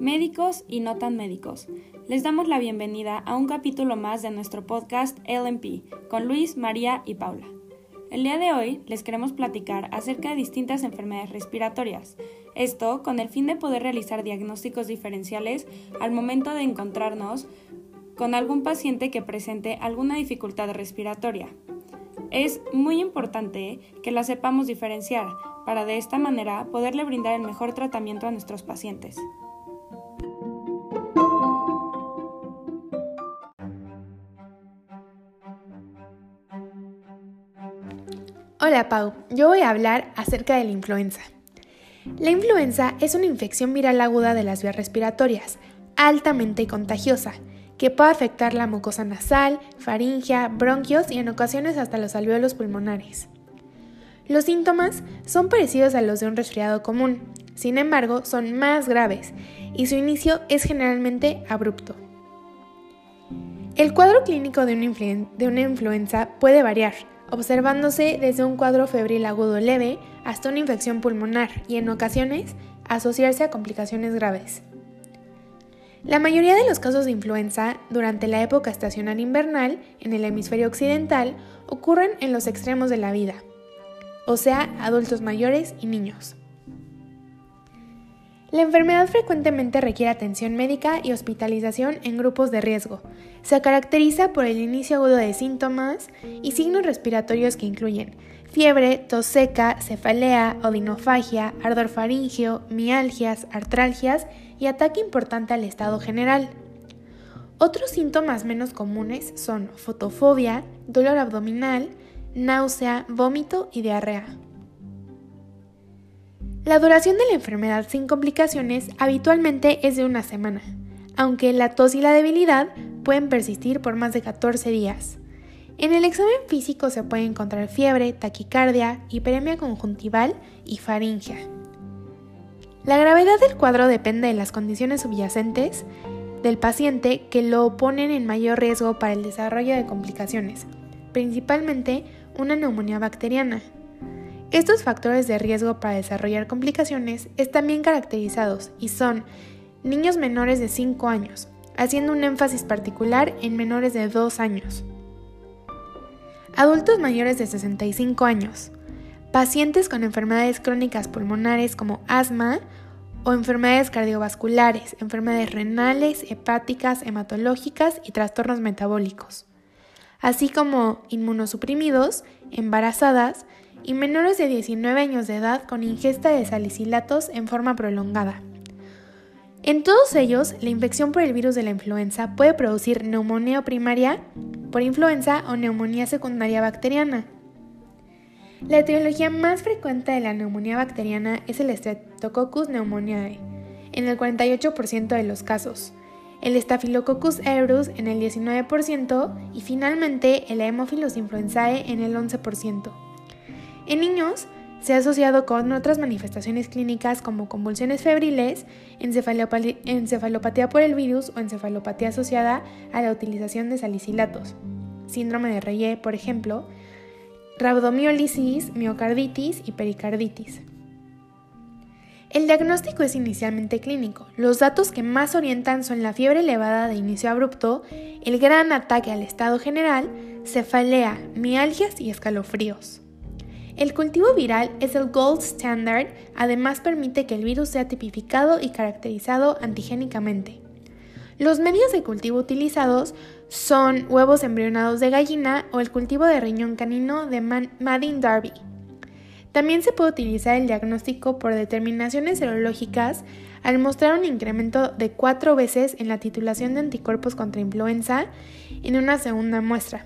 médicos y no tan médicos. Les damos la bienvenida a un capítulo más de nuestro podcast LMP con Luis, María y Paula. El día de hoy les queremos platicar acerca de distintas enfermedades respiratorias, esto con el fin de poder realizar diagnósticos diferenciales al momento de encontrarnos con algún paciente que presente alguna dificultad respiratoria. Es muy importante que la sepamos diferenciar para de esta manera poderle brindar el mejor tratamiento a nuestros pacientes. Hola Pau, yo voy a hablar acerca de la influenza. La influenza es una infección viral aguda de las vías respiratorias, altamente contagiosa, que puede afectar la mucosa nasal, faringea, bronquios y en ocasiones hasta los alveolos pulmonares. Los síntomas son parecidos a los de un resfriado común, sin embargo son más graves y su inicio es generalmente abrupto. El cuadro clínico de una, influenza puede variar, observándose desde un cuadro febril agudo leve hasta una infección pulmonar y en ocasiones asociarse a complicaciones graves. La mayoría de los casos de influenza durante la época estacional invernal en el hemisferio occidental ocurren en los extremos de la vida, o sea, adultos mayores y niños. La enfermedad frecuentemente requiere atención médica y hospitalización en grupos de riesgo. Se caracteriza por el inicio agudo de síntomas y signos respiratorios que incluyen fiebre, tos seca, cefalea, odinofagia, ardor faríngeo, mialgias, artralgias y ataque importante al estado general. Otros síntomas menos comunes son fotofobia, dolor abdominal, náusea, vómito y diarrea. La duración de la enfermedad sin complicaciones habitualmente es de una semana, aunque la tos y la debilidad pueden persistir por más de 14 días. En el examen físico se puede encontrar fiebre, taquicardia, hiperemia conjuntival y faringia. La gravedad del cuadro depende de las condiciones subyacentes del paciente que lo ponen en mayor riesgo para el desarrollo de complicaciones, principalmente una neumonía bacteriana. Estos factores de riesgo para desarrollar complicaciones están bien caracterizados y son niños menores de 5 años, haciendo un énfasis particular en menores de 2 años. Adultos mayores de 65 años, pacientes con enfermedades crónicas pulmonares como asma o enfermedades cardiovasculares, enfermedades renales, hepáticas, hematológicas y trastornos metabólicos, así como inmunosuprimidos, embarazadas y menores de 19 años de edad con ingesta de salicilatos en forma prolongada. En todos ellos, la infección por el virus de la influenza puede producir neumonía primaria por influenza o neumonía secundaria bacteriana. La etiología más frecuente de la neumonía bacteriana es el Streptococcus pneumoniae, en el 48% de los casos, el Staphylococcus aureus en el 19% y finalmente el Haemophilus influenzae en el 11%. En niños, se ha asociado con otras manifestaciones clínicas como convulsiones febriles, encefalopatía por el virus o encefalopatía asociada a la utilización de salicilatos, síndrome de Reye, por ejemplo, rabdomiólisis, miocarditis y pericarditis. El diagnóstico es inicialmente clínico. Los datos que más orientan son la fiebre elevada de inicio abrupto, el gran ataque al estado general, cefalea, mialgias y escalofríos. El cultivo viral es el gold standard, además permite que el virus sea tipificado y caracterizado antigénicamente. Los medios de cultivo utilizados son huevos embrionados de gallina o el cultivo de riñón canino de Madin Darby. También se puede utilizar el diagnóstico por determinaciones serológicas al mostrar un incremento de cuatro veces en la titulación de anticuerpos contra influenza en una segunda muestra.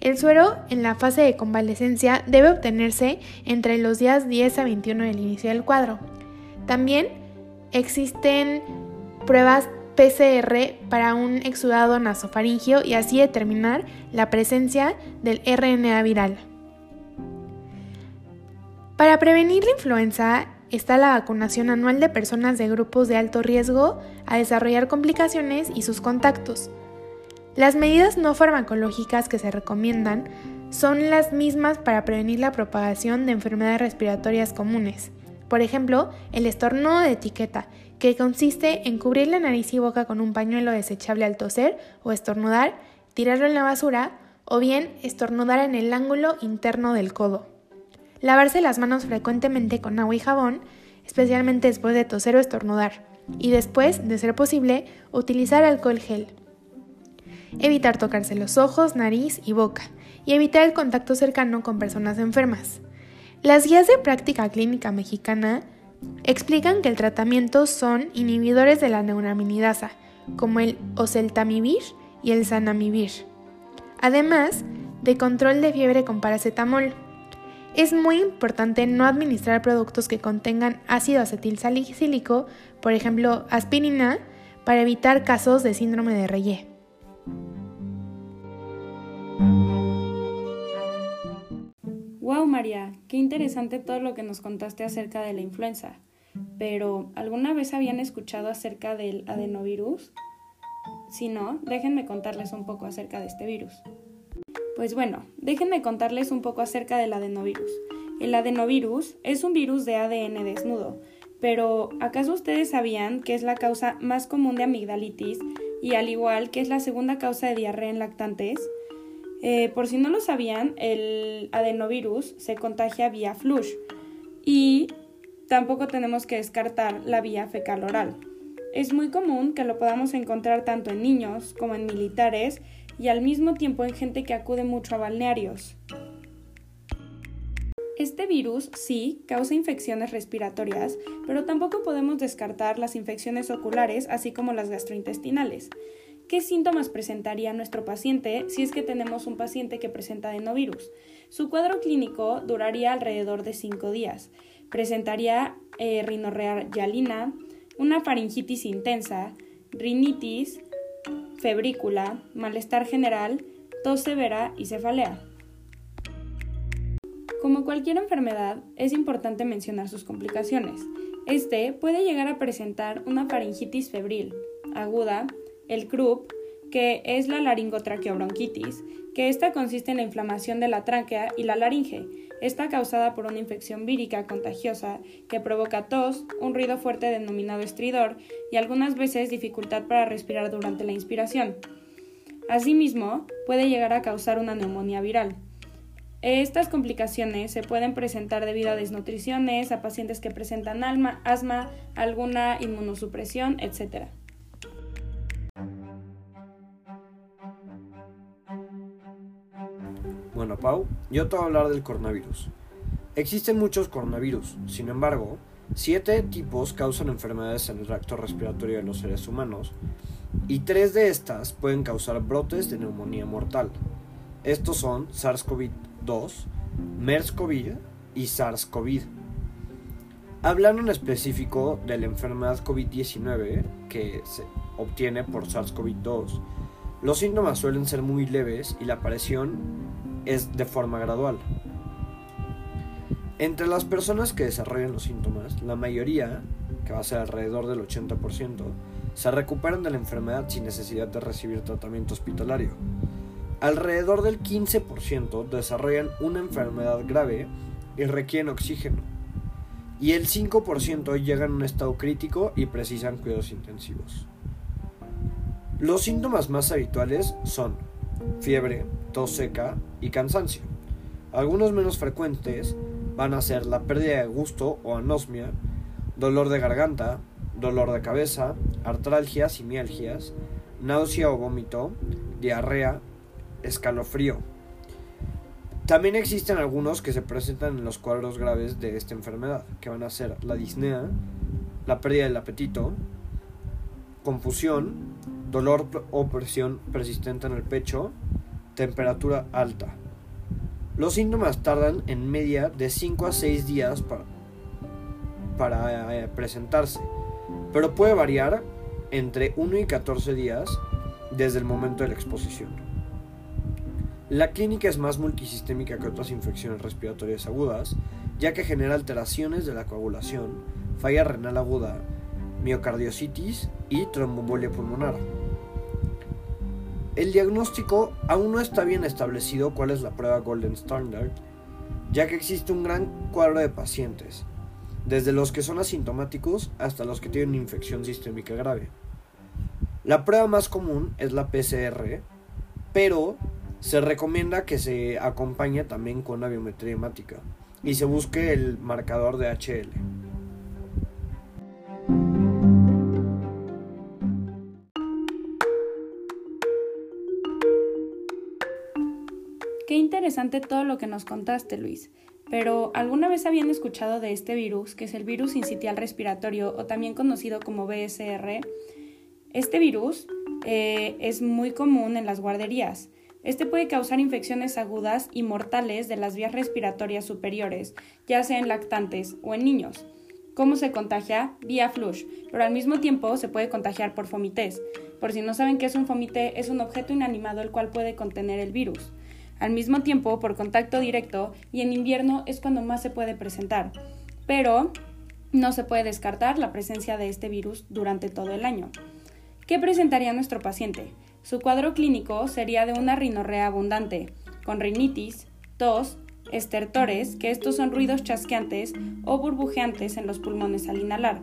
El suero en la fase de convalecencia debe obtenerse entre los días 10 a 21 del inicio del cuadro. También existen pruebas PCR para un exudado nasofaringio y así determinar la presencia del RNA viral. Para prevenir la influenza está la vacunación anual de personas de grupos de alto riesgo a desarrollar complicaciones y sus contactos. Las medidas no farmacológicas que se recomiendan son las mismas para prevenir la propagación de enfermedades respiratorias comunes, Por ejemplo, el estornudo de etiqueta, que consiste en cubrir la nariz y boca con un pañuelo desechable al toser o estornudar, tirarlo en la basura o bien estornudar en el ángulo interno del codo. Lavarse las manos frecuentemente con agua y jabón, especialmente después de toser o estornudar, y después, de ser posible, utilizar alcohol gel. Evitar tocarse los ojos, nariz y boca, y evitar el contacto cercano con personas enfermas. Las guías de práctica clínica mexicana explican que el tratamiento son inhibidores de la neuraminidasa, como el oseltamivir y el zanamivir, además de control de fiebre con paracetamol. Es muy importante no administrar productos que contengan ácido acetil salicílico, por ejemplo aspirina, para evitar casos de síndrome de Reye. María, qué interesante todo lo que nos contaste acerca de la influenza. Pero, ¿alguna vez habían escuchado acerca del adenovirus? Si no, déjenme contarles un poco acerca de este virus. Pues bueno, déjenme contarles un poco acerca del adenovirus. El adenovirus es un virus de ADN desnudo, pero ¿acaso ustedes sabían que es la causa más común de amigdalitis y al igual que es la segunda causa de diarrea en lactantes? Eh, por si no lo sabían, el adenovirus se contagia vía flush y tampoco tenemos que descartar la vía fecal oral. Es muy común que lo podamos encontrar tanto en niños como en militares y al mismo tiempo en gente que acude mucho a balnearios. Este virus sí causa infecciones respiratorias, pero tampoco podemos descartar las infecciones oculares así como las gastrointestinales. ¿Qué síntomas presentaría nuestro paciente si es que tenemos un paciente que presenta adenovirus? Su cuadro clínico duraría alrededor de 5 días. Presentaría eh, yalina, una faringitis intensa, rinitis, febrícula, malestar general, tos severa y cefalea. Como cualquier enfermedad, es importante mencionar sus complicaciones. Este puede llegar a presentar una faringitis febril, aguda, el CRUP, que es la laringotraqueobronquitis, que esta consiste en la inflamación de la tráquea y la laringe. Está causada por una infección vírica contagiosa que provoca tos, un ruido fuerte denominado estridor y algunas veces dificultad para respirar durante la inspiración. Asimismo, puede llegar a causar una neumonía viral. Estas complicaciones se pueden presentar debido a desnutriciones, a pacientes que presentan asma, alguna inmunosupresión, etc. Pau, yo te hablar del coronavirus. Existen muchos coronavirus, sin embargo, siete tipos causan enfermedades en el tracto respiratorio de los seres humanos y tres de estas pueden causar brotes de neumonía mortal. Estos son SARS-CoV-2, MERS-CoV y SARS-CoV. Hablando en específico de la enfermedad COVID-19 que se obtiene por SARS-CoV-2, los síntomas suelen ser muy leves y la aparición es de forma gradual. Entre las personas que desarrollan los síntomas, la mayoría, que va a ser alrededor del 80%, se recuperan de la enfermedad sin necesidad de recibir tratamiento hospitalario. Alrededor del 15% desarrollan una enfermedad grave y requieren oxígeno. Y el 5% llegan a un estado crítico y precisan cuidados intensivos. Los síntomas más habituales son fiebre, tos seca y cansancio. Algunos menos frecuentes van a ser la pérdida de gusto o anosmia, dolor de garganta, dolor de cabeza, artralgias y mialgias, náusea o vómito, diarrea, escalofrío. También existen algunos que se presentan en los cuadros graves de esta enfermedad, que van a ser la disnea, la pérdida del apetito, confusión, dolor o presión persistente en el pecho, temperatura alta. Los síntomas tardan en media de 5 a 6 días para, eh, presentarse, pero puede variar entre 1 y 14 días desde el momento de la exposición. La clínica es más multisistémica que otras infecciones respiratorias agudas, ya que genera alteraciones de la coagulación, falla renal aguda, miocardiositis y tromboembolia pulmonar. El diagnóstico aún no está bien establecido cuál es la prueba Golden Standard, ya que existe un gran cuadro de pacientes. desde los que son asintomáticos hasta los que tienen infección sistémica grave. La prueba más común es la PCR, pero se recomienda que se acompañe también con una biometría hemática y se busque el marcador de HL. Qué interesante todo lo que nos contaste, Luis. Pero, ¿alguna vez habían escuchado de este virus, que es el virus incitial respiratorio o también conocido como BSR? Este virus eh, es muy común en las guarderías. Este puede causar infecciones agudas y mortales de las vías respiratorias superiores, ya sea en lactantes o en niños. ¿Cómo se contagia? Vía flush, pero al mismo tiempo se puede contagiar por fomités. Por si no saben qué es un fomité, es un objeto inanimado el cual puede contener el virus. Al mismo tiempo, por contacto directo, y en invierno es cuando más se puede presentar. Pero no se puede descartar la presencia de este virus durante todo el año. ¿Qué presentaría nuestro paciente? Su cuadro clínico sería de una rinorrea abundante, con rinitis, tos, estertores, que estos son ruidos chasqueantes o burbujeantes en los pulmones al inhalar,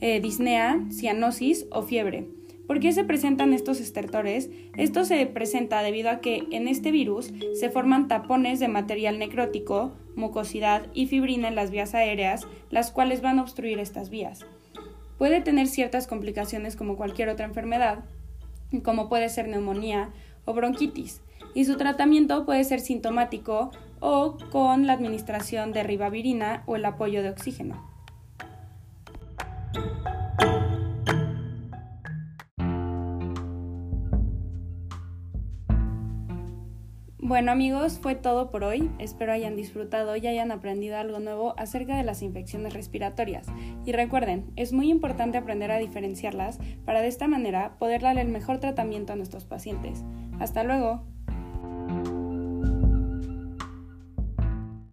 eh, disnea, cianosis o fiebre. ¿Por qué se presentan estos estertores? Esto se presenta debido a que en este virus se forman tapones de material necrótico, mucosidad y fibrina en las vías aéreas, las cuales van a obstruir estas vías. Puede tener ciertas complicaciones como cualquier otra enfermedad, como puede ser neumonía o bronquitis, y su tratamiento puede ser sintomático o con la administración de ribavirina o el apoyo de oxígeno. Bueno amigos, fue todo por hoy. Espero hayan disfrutado y hayan aprendido algo nuevo acerca de las infecciones respiratorias. Y recuerden, es muy importante aprender a diferenciarlas para de esta manera poder darle el mejor tratamiento a nuestros pacientes. Hasta luego.